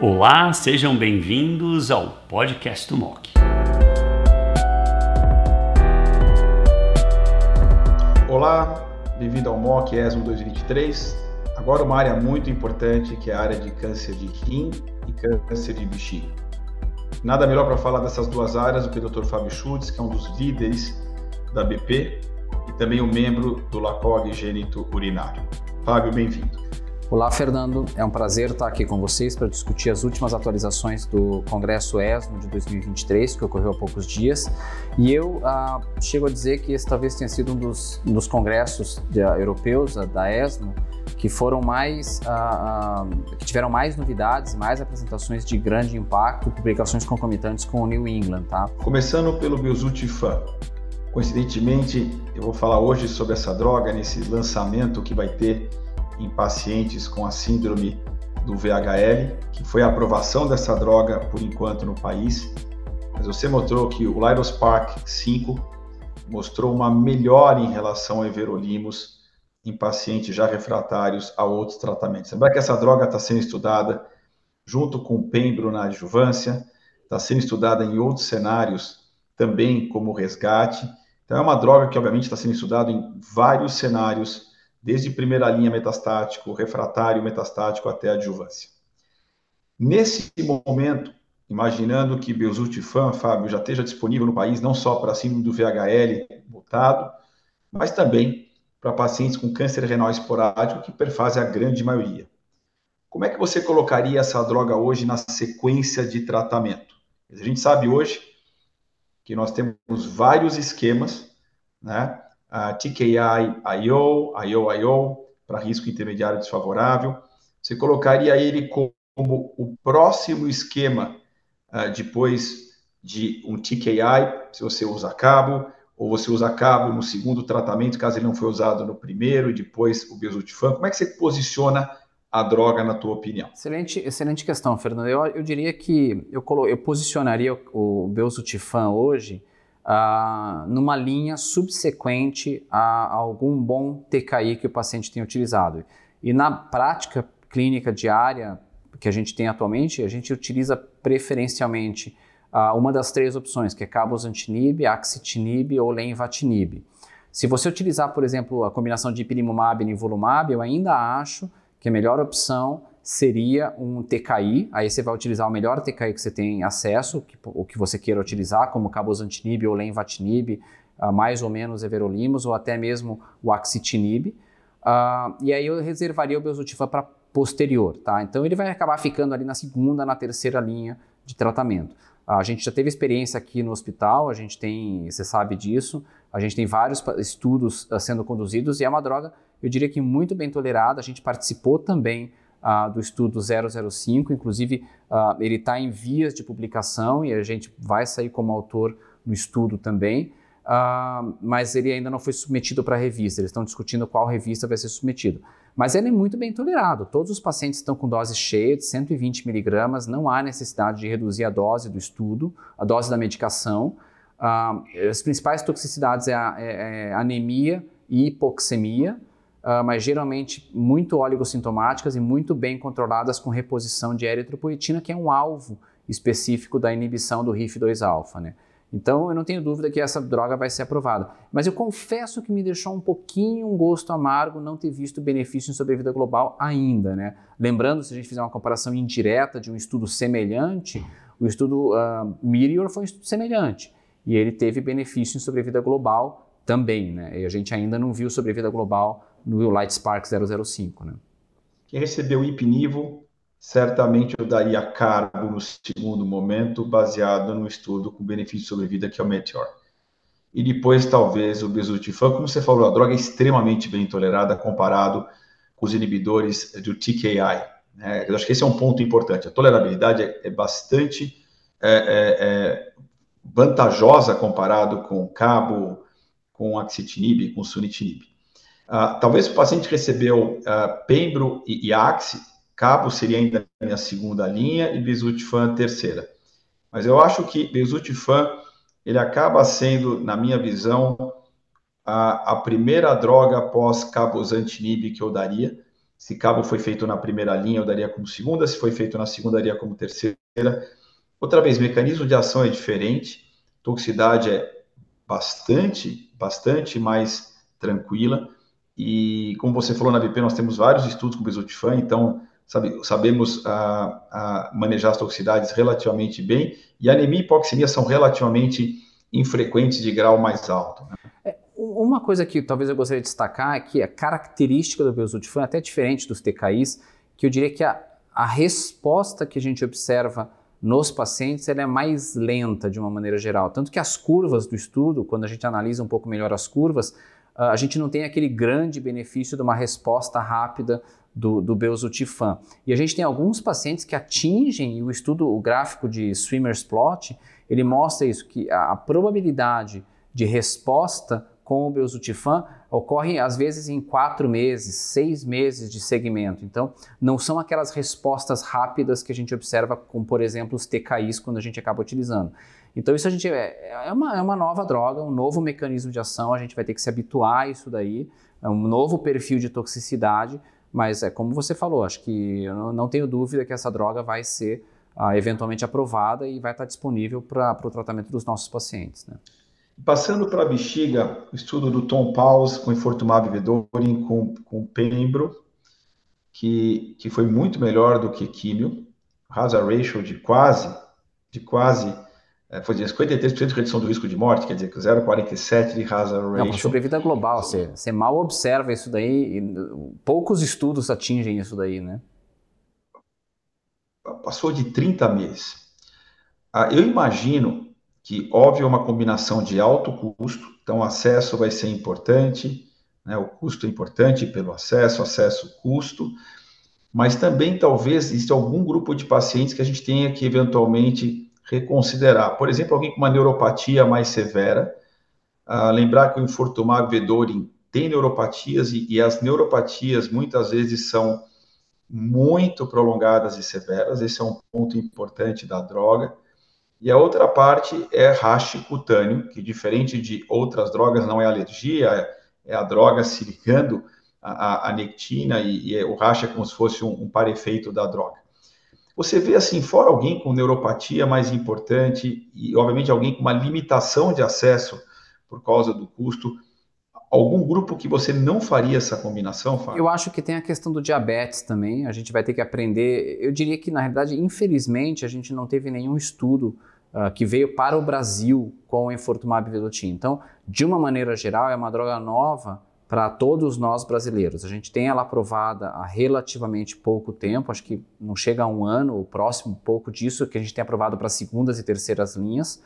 Olá, sejam bem-vindos ao podcast do MOC. Olá, bem-vindo ao MOC ESMO 2023. Agora uma área muito importante que é a área de câncer de rim e câncer de bexiga. Nada melhor para falar dessas duas áreas do que o Dr. Fábio Schultz, que é um dos líderes da BP e também um membro do LACOG Gênito Urinário. Fábio, bem-vindo. Olá, Fernando. É um prazer estar aqui com vocês para discutir as últimas atualizações do Congresso ESMO de 2023, que ocorreu há poucos dias. E eu ah, chego a dizer que esse talvez tenha sido um dos, um dos congressos de, uh, europeus uh, da ESMO que foram mais, ah, que tiveram mais novidades, mais apresentações de grande impacto, publicações concomitantes com o New England, tá? Começando pelo Belzutifan. Coincidentemente, eu vou falar hoje sobre essa droga nesse lançamento que vai ter em pacientes com a síndrome do VHL, que foi a aprovação dessa droga por enquanto no país. Mas você mostrou que o Lyrospark 5 mostrou uma melhora em relação ao everolimus em pacientes já refratários a outros tratamentos. Lembra que essa droga está sendo estudada junto com o pembro na adjuvância, está sendo estudada em outros cenários também como resgate. Então é uma droga que obviamente está sendo estudada em vários cenários desde primeira linha metastático, refratário metastático até adjuvância. Nesse momento, imaginando que Belzutifan, Fábio, já esteja disponível no país não só para síndrome do VHL mutado, mas também para pacientes com câncer renal esporádico, que perfazem a grande maioria. Como é que você colocaria essa droga hoje na sequência de tratamento? A gente sabe hoje que nós temos vários esquemas, né? TKI IO, IO IO, para risco intermediário desfavorável. Você colocaria ele como o próximo esquema uh, depois de um TKI, se você usa cabo, ou você usa cabo no segundo tratamento, caso ele não foi usado no primeiro, e depois o Besultifan. Como é que você posiciona a droga, na tua opinião? Excelente, excelente questão, Fernando. Eu, eu diria que eu, eu posicionaria o, o hoje ah, numa linha subsequente a, algum bom TKI que o paciente tem utilizado. E na prática clínica diária que a gente tem atualmente, a gente utiliza preferencialmente ah, uma das três opções, que é cabozantinib, axitinib ou lenvatinib. Se você utilizar, por exemplo, a combinação de ipilimumab e nivolumab, eu ainda acho que a melhor opção seria um TKI, aí você vai utilizar o melhor TKI que você tem acesso, que, o que você queira utilizar, como cabozantinib ou lenvatinib, uh, mais ou menos everolimus, ou até mesmo o axitinib. Uh, e aí eu reservaria o Belzutifan para posterior, tá? Então ele vai acabar ficando ali na segunda, na terceira linha de tratamento. Uh, a gente já teve experiência aqui no hospital, a gente tem, você sabe disso, a gente tem vários estudos sendo conduzidos e é uma droga, eu diria que muito bem tolerada, a gente participou também uh, do estudo 005, inclusive uh, ele está em vias de publicação e a gente vai sair como autor no estudo também, uh, mas ele ainda não foi submetido para revista, eles estão discutindo qual revista vai ser submetido. Mas ele é muito bem tolerado, todos os pacientes estão com dose cheia de 120 miligramas, não há necessidade de reduzir a dose do estudo, a dose da medicação. as principais toxicidades é, a, é, é anemia e hipoxemia, uh, mas geralmente muito oligossintomáticas e muito bem controladas com reposição de eritropoetina, que é um alvo específico da inibição do RIF2-alfa, né? Então, eu não tenho dúvida que essa droga vai ser aprovada. Mas eu confesso que me deixou um pouquinho um gosto amargo não ter visto benefício em sobrevida global ainda, né? Lembrando, se a gente fizer uma comparação indireta de um estudo semelhante, o estudo uh, Meteor foi um estudo semelhante. E ele teve benefício em sobrevida global também, né? E a gente ainda não viu sobrevida global no Light Spark 005. Né? Quem recebeu o IPNIVO, certamente eu daria cargo no segundo momento, baseado no estudo com benefício de sobrevida, que é o Meteor. E depois, talvez, o Bezutifan, como você falou, a droga é extremamente bem tolerada comparado com os inibidores do TKI. Né? Eu acho que esse é um ponto importante. A tolerabilidade é, é bastante é, é, é vantajosa comparado com cabo, com axitinib, com sunitinib. Uh, talvez o paciente recebeu uh, Pembro e, e Axi, cabo seria ainda a minha segunda linha e Bezutifan terceira. Mas eu acho que Bezutifan ele acaba sendo, na minha visão, a, a primeira droga pós cabozantinib que eu daria. Se cabo foi feito na primeira linha, eu daria como segunda. Se foi feito na segunda, eu daria como terceira. Outra vez, mecanismo de ação é diferente. Toxicidade é bastante, bastante mais tranquila. E como você falou na BP, nós temos vários estudos com bezotifan, então sabe, sabemos a, a manejar as toxicidades relativamente bem. E anemia e hipoxemia são relativamente infrequentes de grau mais alto. Né? É, uma coisa que talvez eu gostaria de destacar é que a característica do bezotifan é até diferente dos TKIs, que eu diria que a, a resposta que a gente observa nos pacientes ela é mais lenta de uma maneira geral. Tanto que as curvas do estudo, quando a gente analisa um pouco melhor as curvas, a gente não tem aquele grande benefício de uma resposta rápida do, do. E a gente tem alguns pacientes que atingem, e o estudo, o gráfico de Swimmer's Plot, ele mostra isso, que a, a probabilidade de resposta com o Belzutifan ocorre às vezes em quatro meses, seis meses de segmento. Então, não são aquelas respostas rápidas que a gente observa com, por exemplo, os TKIs quando a gente acaba utilizando. Então, isso a gente é, é, uma, é uma nova droga, um novo mecanismo de ação, a gente vai ter que se habituar a isso daí, é um novo perfil de toxicidade, mas é como você falou, acho que eu não tenho dúvida que essa droga vai ser ah, eventualmente aprovada e vai estar disponível para o tratamento dos nossos pacientes. Né? Passando para a bexiga, o estudo do Tom Paus com infortumab vedorin com, com pembro, que, que foi muito melhor do que químio, hazard ratio de quase, de quase, é, foi de 53% de redução do risco de morte, quer dizer que 0,47 de hazard ratio. É uma sobrevida global, você, você mal observa isso daí, poucos estudos atingem isso daí, né? Passou de 30 meses. Ah, eu imagino que, óbvio, é uma combinação de alto custo, então acesso vai ser importante, né, o custo é importante pelo acesso, acesso, custo, mas também talvez exista algum grupo de pacientes que a gente tenha que eventualmente reconsiderar. Por exemplo, alguém com uma neuropatia mais severa, uh, lembrar que o infortumab vedorin tem neuropatias e, e as neuropatias muitas vezes são muito prolongadas e severas, esse é um ponto importante da droga. E a outra parte é rash cutâneo, que diferente de outras drogas, não é alergia, é a droga se ligando à, nectina e, e, o rash é como se fosse um, um parefeito da droga. Você vê assim, fora alguém com neuropatia mais importante e, obviamente, alguém com uma limitação de acesso por causa do custo, algum grupo que você não faria essa combinação, Fábio? Eu acho que tem a questão do diabetes também. A gente vai ter que aprender. Eu diria que, na realidade, infelizmente, a gente não teve nenhum estudo uh, que veio para o Brasil com o Infortumab vedotin. Então, de uma maneira geral, é uma droga nova para todos nós brasileiros. A gente tem ela aprovada há relativamente pouco tempo, acho que não chega a um ano, o próximo pouco disso, que a gente tem aprovado para segundas e terceiras linhas.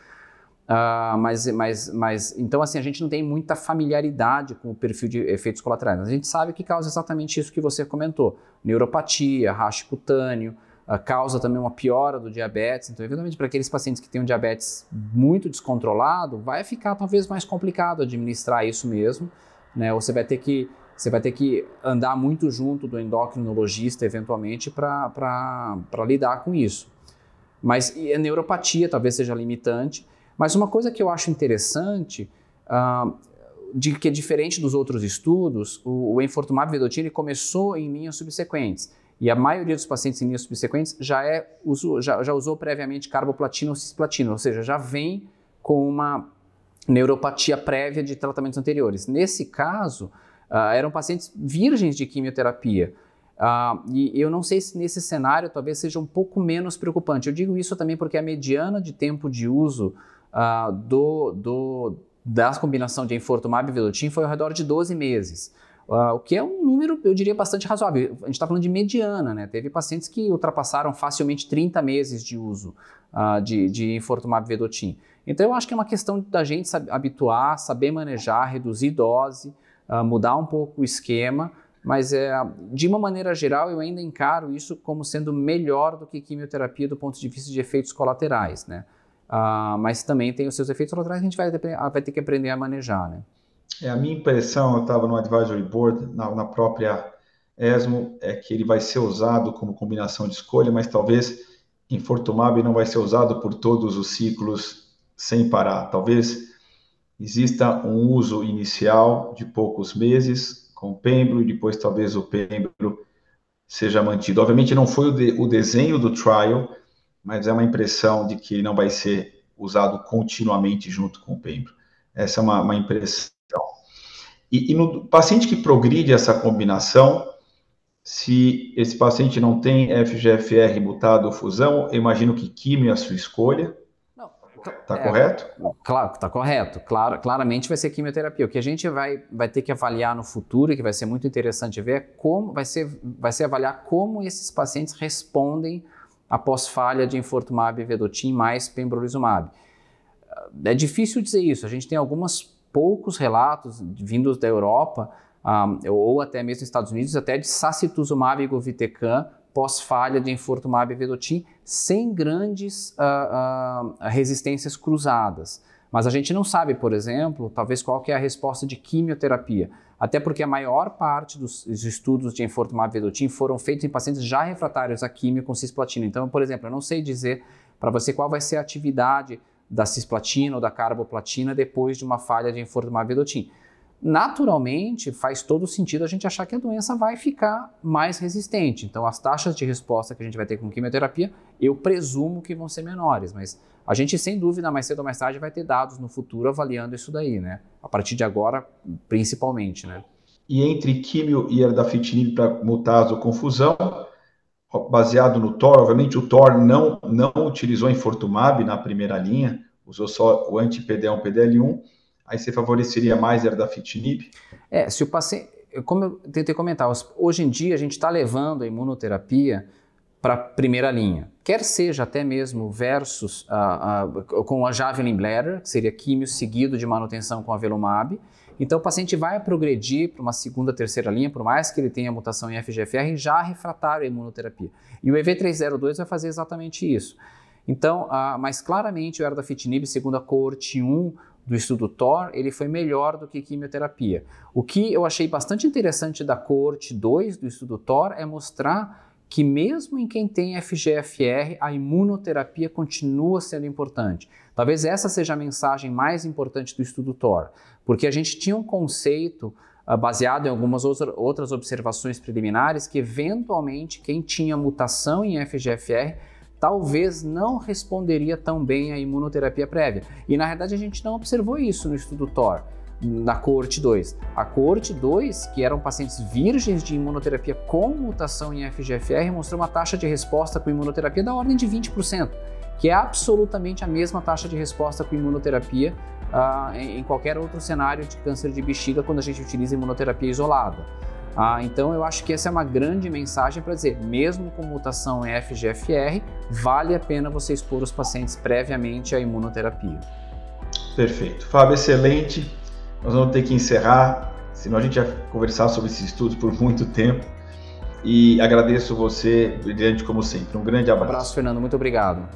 Uh, mas, mas, mas, então, assim, a gente não tem muita familiaridade com o perfil de efeitos colaterais. A gente sabe que causa exatamente isso que você comentou: neuropatia, racho cutâneo, uh, causa também uma piora do diabetes. Então, eventualmente, para aqueles pacientes que têm um diabetes muito descontrolado, vai ficar talvez mais complicado administrar isso mesmo. Né? Ou você vai ter que você vai ter que andar muito junto do endocrinologista, eventualmente, para lidar com isso. Mas a neuropatia talvez seja limitante. Mas uma coisa que eu acho interessante, uh, de que é diferente dos outros estudos, o, o enfortumab vedotin começou em linhas subsequentes. E a maioria dos pacientes em linhas subsequentes já, é, uso, já, já usou previamente carboplatina ou cisplatina, ou seja, já vem com uma neuropatia prévia de tratamentos anteriores. Nesse caso, uh, eram pacientes virgens de quimioterapia. Uh, e eu não sei se nesse cenário talvez seja um pouco menos preocupante. Eu digo isso também porque a mediana de tempo de uso uh, do, do, da combinação de enfortumab e vedotin foi ao redor de 12 meses. Uh, o que é um número, eu diria, bastante razoável. A gente está falando de mediana, né? Teve pacientes que ultrapassaram facilmente 30 meses de uso uh, de, de infortumab vedotin. Então, eu acho que é uma questão da gente saber, habituar, saber manejar, reduzir dose, uh, mudar um pouco o esquema, mas é, de uma maneira geral, eu ainda encaro isso como sendo melhor do que quimioterapia do ponto de vista de efeitos colaterais, né? Uh, mas também tem os seus efeitos colaterais que a gente vai ter, vai ter que aprender a manejar, né? É, a minha impressão, eu estava no Advisory Board, na, na, própria ESMO, é que ele vai ser usado como combinação de escolha, mas talvez Infortumab não vai ser usado por todos os ciclos sem parar. Talvez exista um uso inicial de poucos meses com Pembro e depois talvez o Pembro seja mantido. Obviamente não foi o, de, o desenho do trial, mas é uma impressão de que ele não vai ser usado continuamente junto com o pembro. Essa é uma, uma impressão. E, e, no paciente que progride essa combinação, se esse paciente não tem FGFR mutado ou fusão, eu imagino que quimio é a sua escolha. Está é, correto? Claro, está correto. Claro, claramente vai ser quimioterapia. O que a gente vai, vai ter que avaliar no futuro, e que vai ser muito interessante ver, é como vai ser, vai ser avaliar como esses pacientes respondem após falha de infortumab vedotin mais pembrolizumab. É difícil dizer isso. A gente tem alguns poucos relatos vindos da Europa, um, ou até mesmo nos Estados Unidos, até de sacituzumab e govitecan pós-falha de infortumab vedotin, sem grandes uh, uh, resistências cruzadas. Mas a gente não sabe, por exemplo, talvez qual que é a resposta de quimioterapia. Até porque a maior parte dos estudos de infortumab vedotin foram feitos em pacientes já refratários à quimio com cisplatina. Então, por exemplo, eu não sei dizer para você qual vai ser a atividade da cisplatina ou da carboplatina depois de uma falha de infortumab vedotin naturalmente faz todo sentido a gente achar que a doença vai ficar mais resistente. Então, as taxas de resposta que a gente vai ter com quimioterapia, eu presumo que vão ser menores, mas a gente, sem dúvida, mais cedo ou mais tarde, vai ter dados no futuro avaliando isso daí, né? A partir de agora, principalmente, né? E entre quimio e erdafitinib para mutazo confusão, baseado no TOR, obviamente o TOR não, não utilizou infortumab na primeira linha, usou só o anti-PD1, PDL1, aí você favoreceria mais erdafitinib? É, se o paciente, como eu tentei comentar, hoje em dia a gente está levando a imunoterapia para a primeira linha, quer seja até mesmo versus com a Javelin Bladder, que seria químio seguido de manutenção com a Velumab. Então o paciente vai progredir para uma segunda, terceira linha, por mais que ele tenha mutação em FGFR, já refratário à imunoterapia. E o EV302 vai fazer exatamente isso. Então, mas claramente o erdafitinib, segundo a coorte 1 do estudo TOR, ele foi melhor do que quimioterapia. O que eu achei bastante interessante da coorte 2 do estudo TOR é mostrar que mesmo em quem tem FGFR, a imunoterapia continua sendo importante. Talvez essa seja a mensagem mais importante do estudo TOR, porque a gente tinha um conceito uh, baseado em algumas outras observações preliminares que eventualmente quem tinha mutação em FGFR talvez não responderia tão bem à imunoterapia prévia. E na verdade a gente não observou isso no estudo TOR, na coorte 2. A coorte 2, que eram pacientes virgens de imunoterapia com mutação em FGFR, mostrou uma taxa de resposta com imunoterapia da ordem de 20%, que é absolutamente a mesma taxa de resposta com imunoterapia uh, em qualquer outro cenário de câncer de bexiga quando a gente utiliza imunoterapia isolada. Ah, então eu acho que essa é uma grande mensagem para dizer, mesmo com mutação em FGFR, vale a pena você expor os pacientes previamente à imunoterapia. Perfeito. Fábio, excelente. Nós vamos ter que encerrar, senão a gente ia conversar sobre esses estudos por muito tempo. E agradeço você, brilhante como sempre. Um grande abraço. Um abraço, Fernando. Muito obrigado.